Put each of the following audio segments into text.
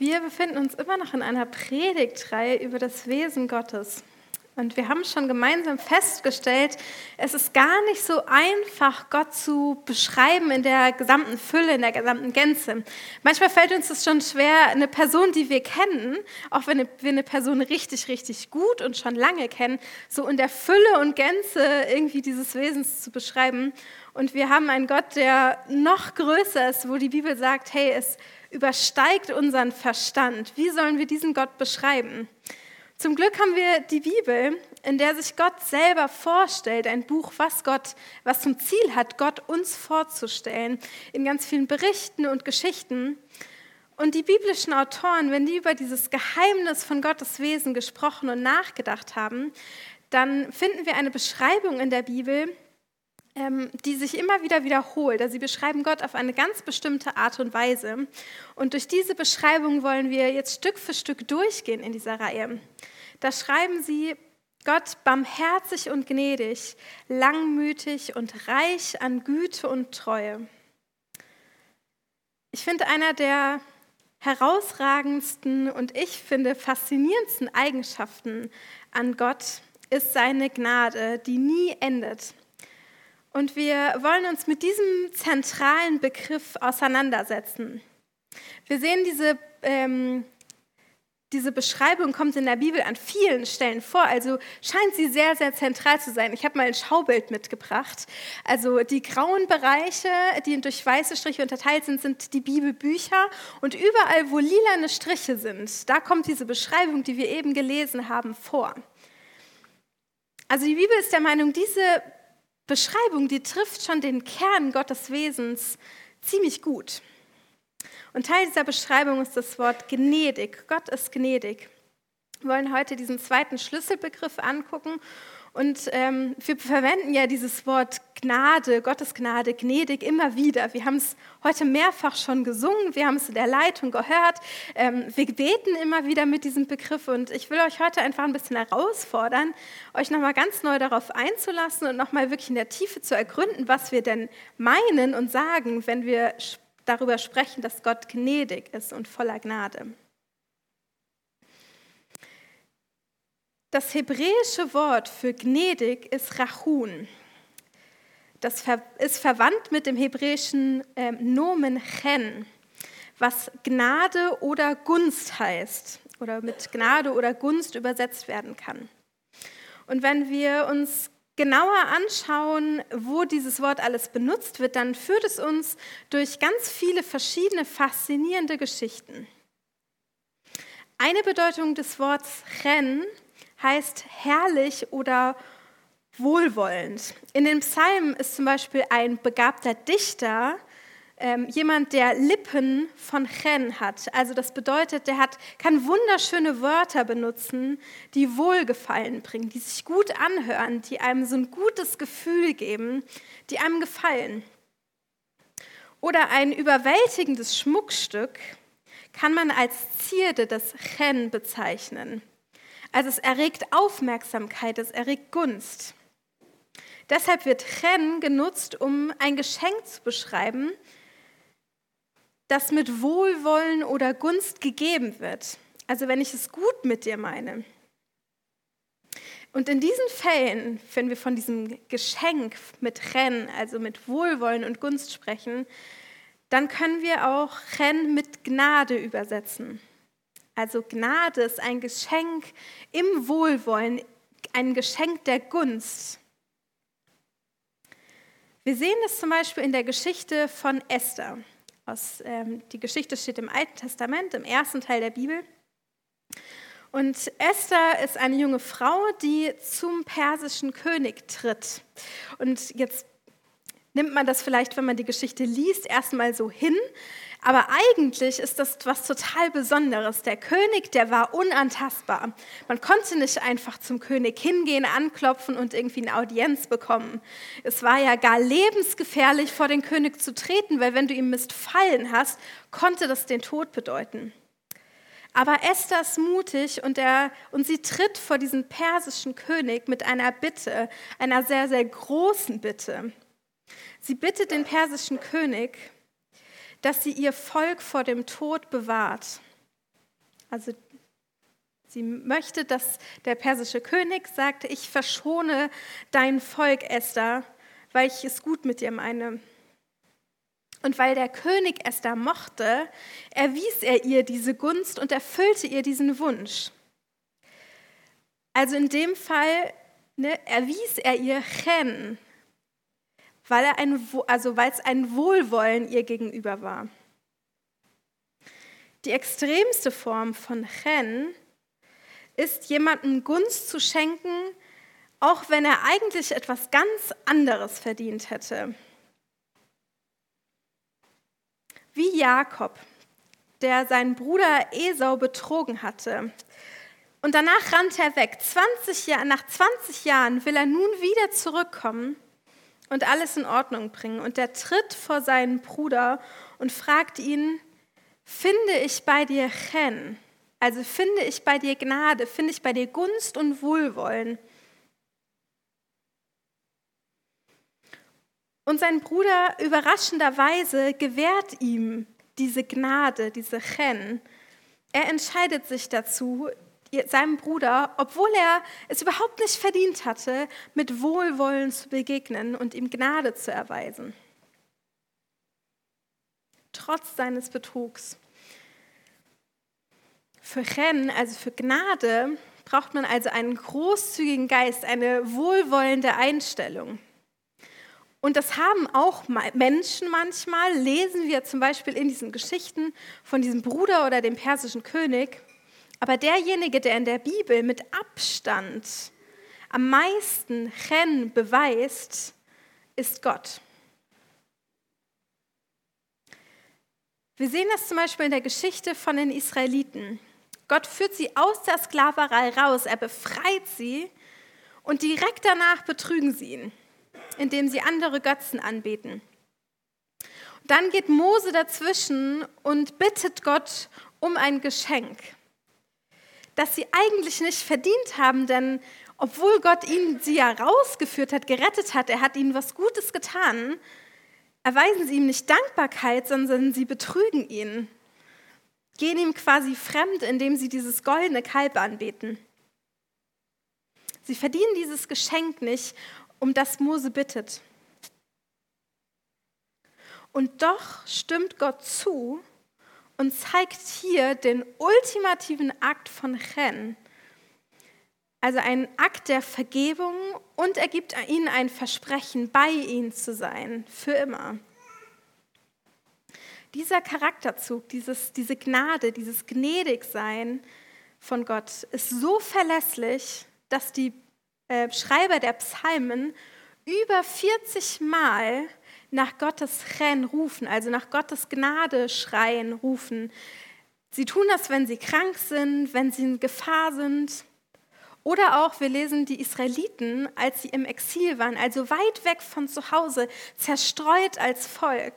Wir befinden uns immer noch in einer Predigtreihe über das Wesen Gottes. Und wir haben schon gemeinsam festgestellt, es ist gar nicht so einfach, Gott zu beschreiben in der gesamten Fülle, in der gesamten Gänze. Manchmal fällt uns es schon schwer, eine Person, die wir kennen, auch wenn wir eine Person richtig, richtig gut und schon lange kennen, so in der Fülle und Gänze irgendwie dieses Wesens zu beschreiben. Und wir haben einen Gott, der noch größer ist, wo die Bibel sagt, hey, es übersteigt unseren Verstand. Wie sollen wir diesen Gott beschreiben? Zum Glück haben wir die Bibel, in der sich Gott selber vorstellt, ein Buch, was Gott, was zum Ziel hat, Gott uns vorzustellen, in ganz vielen Berichten und Geschichten. Und die biblischen Autoren, wenn die über dieses Geheimnis von Gottes Wesen gesprochen und nachgedacht haben, dann finden wir eine Beschreibung in der Bibel, die sich immer wieder wiederholt. Also sie beschreiben Gott auf eine ganz bestimmte Art und Weise. Und durch diese Beschreibung wollen wir jetzt Stück für Stück durchgehen in dieser Reihe. Da schreiben sie, Gott barmherzig und gnädig, langmütig und reich an Güte und Treue. Ich finde, einer der herausragendsten und ich finde faszinierendsten Eigenschaften an Gott ist seine Gnade, die nie endet. Und wir wollen uns mit diesem zentralen Begriff auseinandersetzen. Wir sehen, diese, ähm, diese Beschreibung kommt in der Bibel an vielen Stellen vor, also scheint sie sehr, sehr zentral zu sein. Ich habe mal ein Schaubild mitgebracht. Also die grauen Bereiche, die durch weiße Striche unterteilt sind, sind die Bibelbücher. Und überall, wo lilane Striche sind, da kommt diese Beschreibung, die wir eben gelesen haben, vor. Also die Bibel ist der Meinung, diese Beschreibung, die trifft schon den Kern Gottes Wesens ziemlich gut. Und Teil dieser Beschreibung ist das Wort gnädig. Gott ist gnädig. Wir wollen heute diesen zweiten Schlüsselbegriff angucken und ähm, wir verwenden ja dieses Wort Gnade, Gottes Gnade, gnädig immer wieder. Wir haben es heute mehrfach schon gesungen, wir haben es in der Leitung gehört. Ähm, wir beten immer wieder mit diesem Begriff und ich will euch heute einfach ein bisschen herausfordern, euch nochmal ganz neu darauf einzulassen und nochmal wirklich in der Tiefe zu ergründen, was wir denn meinen und sagen, wenn wir darüber sprechen, dass Gott gnädig ist und voller Gnade. Das hebräische Wort für gnädig ist Rachun. Das ist verwandt mit dem hebräischen ähm, Nomen Chen, was Gnade oder Gunst heißt oder mit Gnade oder Gunst übersetzt werden kann. Und wenn wir uns genauer anschauen, wo dieses Wort alles benutzt wird, dann führt es uns durch ganz viele verschiedene faszinierende Geschichten. Eine Bedeutung des Wortes Chen heißt herrlich oder wohlwollend. In den Psalmen ist zum Beispiel ein begabter Dichter ähm, jemand, der Lippen von Chen hat. Also das bedeutet, der hat, kann wunderschöne Wörter benutzen, die Wohlgefallen bringen, die sich gut anhören, die einem so ein gutes Gefühl geben, die einem gefallen. Oder ein überwältigendes Schmuckstück kann man als Zierde des Chen bezeichnen. Also es erregt Aufmerksamkeit, es erregt Gunst. Deshalb wird Chen genutzt, um ein Geschenk zu beschreiben, das mit Wohlwollen oder Gunst gegeben wird. Also wenn ich es gut mit dir meine. Und in diesen Fällen, wenn wir von diesem Geschenk mit Ren, also mit Wohlwollen und Gunst sprechen, dann können wir auch Ren mit Gnade übersetzen. Also Gnade ist ein Geschenk im Wohlwollen, ein Geschenk der Gunst. Wir sehen das zum Beispiel in der Geschichte von Esther. Aus, ähm, die Geschichte steht im Alten Testament, im ersten Teil der Bibel. Und Esther ist eine junge Frau, die zum persischen König tritt. Und jetzt nimmt man das vielleicht, wenn man die Geschichte liest, erstmal so hin. Aber eigentlich ist das was total Besonderes. Der König, der war unantastbar. Man konnte nicht einfach zum König hingehen, anklopfen und irgendwie eine Audienz bekommen. Es war ja gar lebensgefährlich, vor den König zu treten, weil wenn du ihm missfallen hast, konnte das den Tod bedeuten. Aber Esther ist mutig und, er, und sie tritt vor diesen persischen König mit einer Bitte, einer sehr, sehr großen Bitte. Sie bittet den persischen König, dass sie ihr Volk vor dem Tod bewahrt. Also sie möchte, dass der persische König sagt, ich verschone dein Volk, Esther, weil ich es gut mit dir meine. Und weil der König Esther mochte, erwies er ihr diese Gunst und erfüllte ihr diesen Wunsch. Also in dem Fall ne, erwies er ihr Chen, weil, er ein, also weil es ein Wohlwollen ihr gegenüber war. Die extremste Form von Chen ist, jemandem Gunst zu schenken, auch wenn er eigentlich etwas ganz anderes verdient hätte. Wie Jakob, der seinen Bruder Esau betrogen hatte. Und danach rannte er weg. 20 Jahr, nach 20 Jahren will er nun wieder zurückkommen und alles in Ordnung bringen. Und er tritt vor seinen Bruder und fragt ihn, finde ich bei dir Chen? Also finde ich bei dir Gnade, finde ich bei dir Gunst und Wohlwollen? Und sein Bruder überraschenderweise gewährt ihm diese Gnade, diese Chen. Er entscheidet sich dazu, seinem Bruder, obwohl er es überhaupt nicht verdient hatte, mit Wohlwollen zu begegnen und ihm Gnade zu erweisen. Trotz seines Betrugs. Für Chen, also für Gnade, braucht man also einen großzügigen Geist, eine wohlwollende Einstellung. Und das haben auch Menschen manchmal, lesen wir zum Beispiel in diesen Geschichten von diesem Bruder oder dem persischen König. Aber derjenige, der in der Bibel mit Abstand am meisten Chen beweist, ist Gott. Wir sehen das zum Beispiel in der Geschichte von den Israeliten. Gott führt sie aus der Sklaverei raus, er befreit sie und direkt danach betrügen sie ihn indem sie andere Götzen anbeten. Dann geht Mose dazwischen und bittet Gott um ein Geschenk, das sie eigentlich nicht verdient haben, denn obwohl Gott ihnen sie ja rausgeführt hat, gerettet hat, er hat ihnen was Gutes getan, erweisen sie ihm nicht Dankbarkeit, sondern sie betrügen ihn, gehen ihm quasi fremd, indem sie dieses goldene Kalb anbeten. Sie verdienen dieses Geschenk nicht um das Mose bittet. Und doch stimmt Gott zu und zeigt hier den ultimativen Akt von Chen, also einen Akt der Vergebung und er gibt ihnen ein Versprechen, bei ihnen zu sein, für immer. Dieser Charakterzug, dieses, diese Gnade, dieses Gnädigsein von Gott ist so verlässlich, dass die äh, Schreiber der Psalmen über 40 Mal nach Gottes Ren rufen, also nach Gottes Gnade schreien, rufen. Sie tun das, wenn sie krank sind, wenn sie in Gefahr sind. Oder auch, wir lesen die Israeliten, als sie im Exil waren, also weit weg von zu Hause, zerstreut als Volk.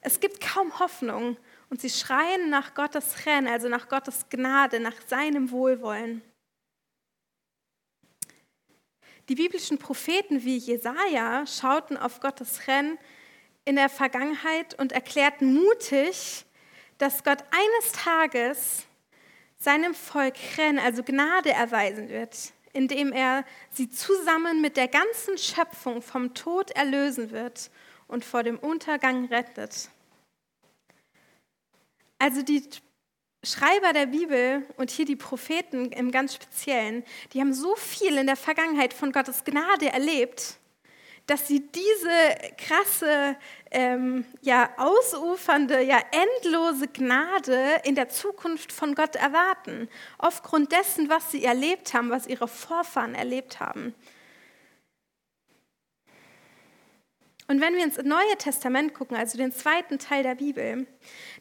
Es gibt kaum Hoffnung und sie schreien nach Gottes Ren, also nach Gottes Gnade, nach seinem Wohlwollen. Die biblischen Propheten wie Jesaja schauten auf Gottes Rennen in der Vergangenheit und erklärten mutig, dass Gott eines Tages seinem Volk Ren, also Gnade erweisen wird, indem er sie zusammen mit der ganzen Schöpfung vom Tod erlösen wird und vor dem Untergang rettet. Also die Schreiber der Bibel und hier die Propheten im ganz Speziellen, die haben so viel in der Vergangenheit von Gottes Gnade erlebt, dass sie diese krasse, ähm, ja, ausufernde, ja, endlose Gnade in der Zukunft von Gott erwarten, aufgrund dessen, was sie erlebt haben, was ihre Vorfahren erlebt haben. Und wenn wir ins Neue Testament gucken, also den zweiten Teil der Bibel,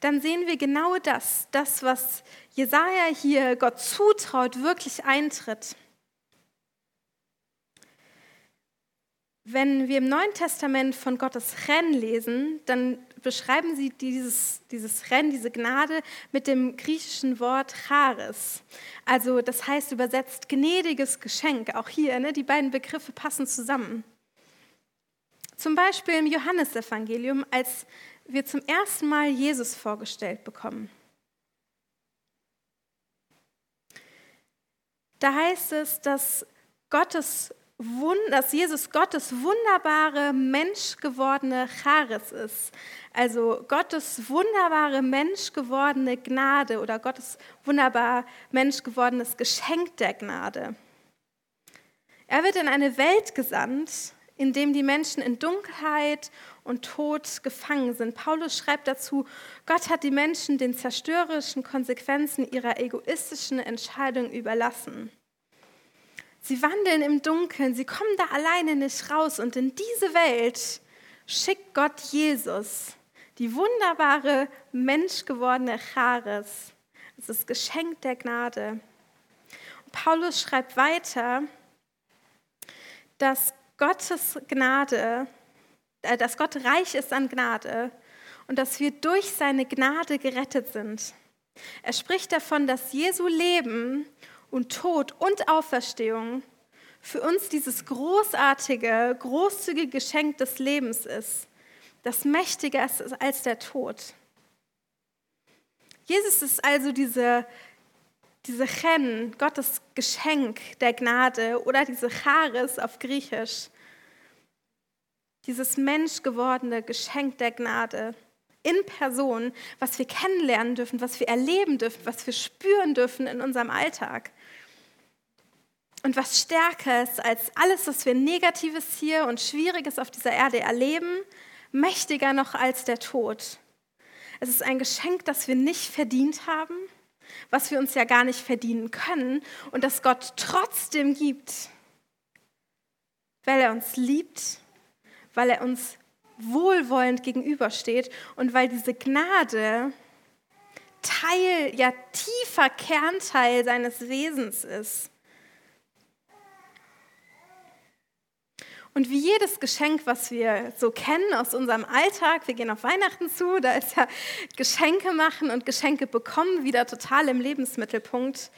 dann sehen wir genau das, das, was Jesaja hier Gott zutraut, wirklich eintritt. Wenn wir im Neuen Testament von Gottes Rennen lesen, dann beschreiben sie dieses, dieses Rennen, diese Gnade mit dem griechischen Wort Charis. Also das heißt übersetzt gnädiges Geschenk. Auch hier, ne, die beiden Begriffe passen zusammen. Zum Beispiel im Johannesevangelium, als wir zum ersten Mal Jesus vorgestellt bekommen. Da heißt es, dass, Gottes, dass Jesus Gottes wunderbare, menschgewordene Charis ist. Also Gottes wunderbare, menschgewordene Gnade oder Gottes wunderbar, menschgewordenes Geschenk der Gnade. Er wird in eine Welt gesandt, in dem die Menschen in Dunkelheit und Tod gefangen sind. Paulus schreibt dazu, Gott hat die Menschen den zerstörerischen Konsequenzen ihrer egoistischen Entscheidung überlassen. Sie wandeln im Dunkeln, sie kommen da alleine nicht raus und in diese Welt schickt Gott Jesus, die wunderbare menschgewordene Charis, das ist das Geschenk der Gnade. Und Paulus schreibt weiter, dass Gottes Gnade äh, dass Gott reich ist an Gnade und dass wir durch seine Gnade gerettet sind. Er spricht davon, dass Jesu Leben und Tod und Auferstehung für uns dieses großartige, großzügige Geschenk des Lebens ist, das mächtiger ist als der Tod. Jesus ist also diese, diese Chen, Gottes Geschenk der Gnade oder diese Charis auf Griechisch, dieses menschgewordene Geschenk der Gnade in Person, was wir kennenlernen dürfen, was wir erleben dürfen, was wir spüren dürfen in unserem Alltag. Und was stärker ist als alles, was wir Negatives hier und Schwieriges auf dieser Erde erleben, mächtiger noch als der Tod. Es ist ein Geschenk, das wir nicht verdient haben, was wir uns ja gar nicht verdienen können und das Gott trotzdem gibt, weil er uns liebt weil er uns wohlwollend gegenübersteht und weil diese Gnade Teil, ja tiefer Kernteil seines Wesens ist. Und wie jedes Geschenk, was wir so kennen aus unserem Alltag, wir gehen auf Weihnachten zu, da ist ja Geschenke machen und Geschenke bekommen wieder total im Lebensmittelpunkt,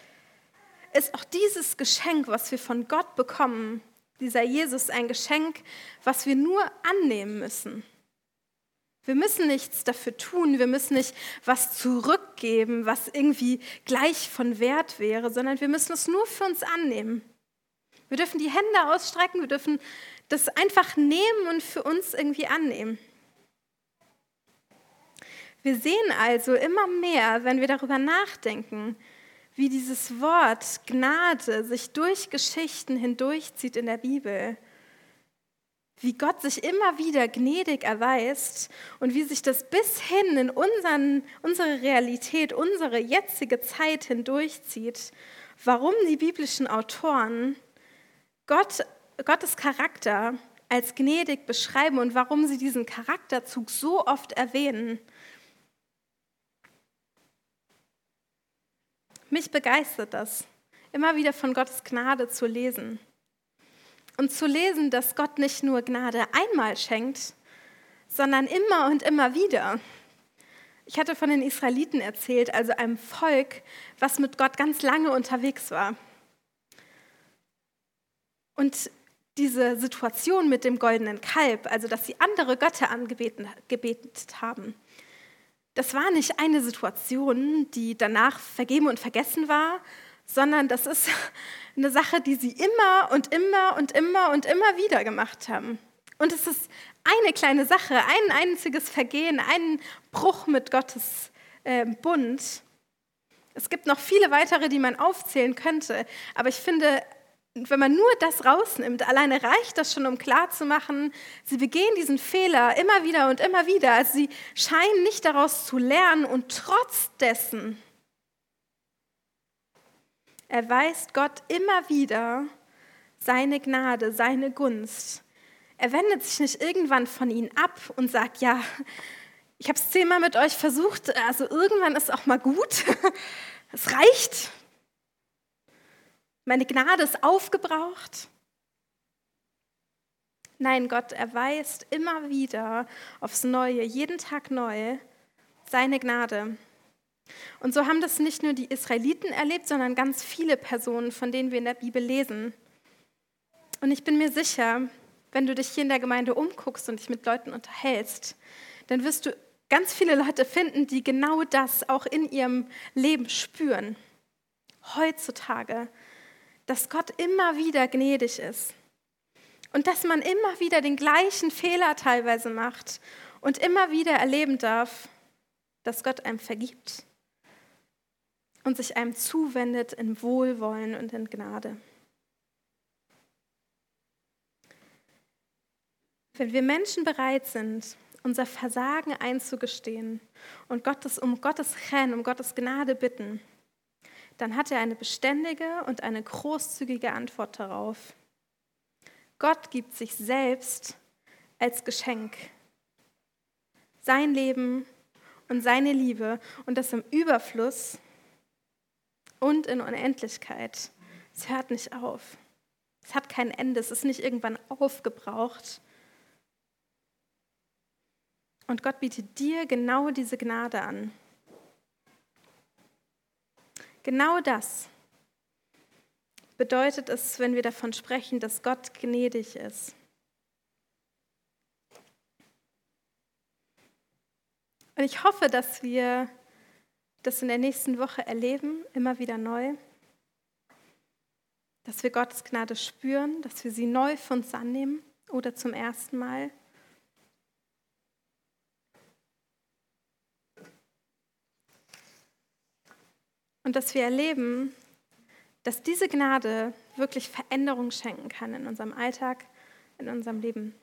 ist auch dieses Geschenk, was wir von Gott bekommen, dieser Jesus ein Geschenk, was wir nur annehmen müssen. Wir müssen nichts dafür tun, wir müssen nicht was zurückgeben, was irgendwie gleich von Wert wäre, sondern wir müssen es nur für uns annehmen. Wir dürfen die Hände ausstrecken, wir dürfen das einfach nehmen und für uns irgendwie annehmen. Wir sehen also immer mehr, wenn wir darüber nachdenken, wie dieses Wort Gnade sich durch Geschichten hindurchzieht in der Bibel. Wie Gott sich immer wieder gnädig erweist und wie sich das bis hin in unseren, unsere Realität, unsere jetzige Zeit hindurchzieht. Warum die biblischen Autoren Gott, Gottes Charakter als gnädig beschreiben und warum sie diesen Charakterzug so oft erwähnen. Mich begeistert das, immer wieder von Gottes Gnade zu lesen. Und zu lesen, dass Gott nicht nur Gnade einmal schenkt, sondern immer und immer wieder. Ich hatte von den Israeliten erzählt, also einem Volk, was mit Gott ganz lange unterwegs war. Und diese Situation mit dem goldenen Kalb, also dass sie andere Götter angebetet haben, das war nicht eine Situation, die danach vergeben und vergessen war, sondern das ist eine Sache, die sie immer und immer und immer und immer wieder gemacht haben. Und es ist eine kleine Sache, ein einziges Vergehen, ein Bruch mit Gottes äh, Bund. Es gibt noch viele weitere, die man aufzählen könnte, aber ich finde, wenn man nur das rausnimmt, alleine reicht das schon, um klarzumachen, sie begehen diesen Fehler immer wieder und immer wieder. Also sie scheinen nicht daraus zu lernen und trotz dessen erweist Gott immer wieder seine Gnade, seine Gunst. Er wendet sich nicht irgendwann von ihnen ab und sagt, ja, ich habe es zehnmal mit euch versucht, also irgendwann ist auch mal gut. Es reicht, meine Gnade ist aufgebraucht. Nein, Gott erweist immer wieder aufs Neue, jeden Tag neu, seine Gnade. Und so haben das nicht nur die Israeliten erlebt, sondern ganz viele Personen, von denen wir in der Bibel lesen. Und ich bin mir sicher, wenn du dich hier in der Gemeinde umguckst und dich mit Leuten unterhältst, dann wirst du ganz viele Leute finden, die genau das auch in ihrem Leben spüren. Heutzutage dass Gott immer wieder gnädig ist und dass man immer wieder den gleichen Fehler teilweise macht und immer wieder erleben darf, dass Gott einem vergibt und sich einem zuwendet in Wohlwollen und in Gnade. Wenn wir Menschen bereit sind, unser Versagen einzugestehen und Gottes, um Gottes Chen, um Gottes Gnade bitten, dann hat er eine beständige und eine großzügige Antwort darauf. Gott gibt sich selbst als Geschenk. Sein Leben und seine Liebe und das im Überfluss und in Unendlichkeit. Es hört nicht auf. Es hat kein Ende. Es ist nicht irgendwann aufgebraucht. Und Gott bietet dir genau diese Gnade an. Genau das bedeutet es, wenn wir davon sprechen, dass Gott gnädig ist. Und ich hoffe, dass wir das in der nächsten Woche erleben, immer wieder neu. Dass wir Gottes Gnade spüren, dass wir sie neu für uns annehmen oder zum ersten Mal. Und dass wir erleben, dass diese Gnade wirklich Veränderung schenken kann in unserem Alltag, in unserem Leben.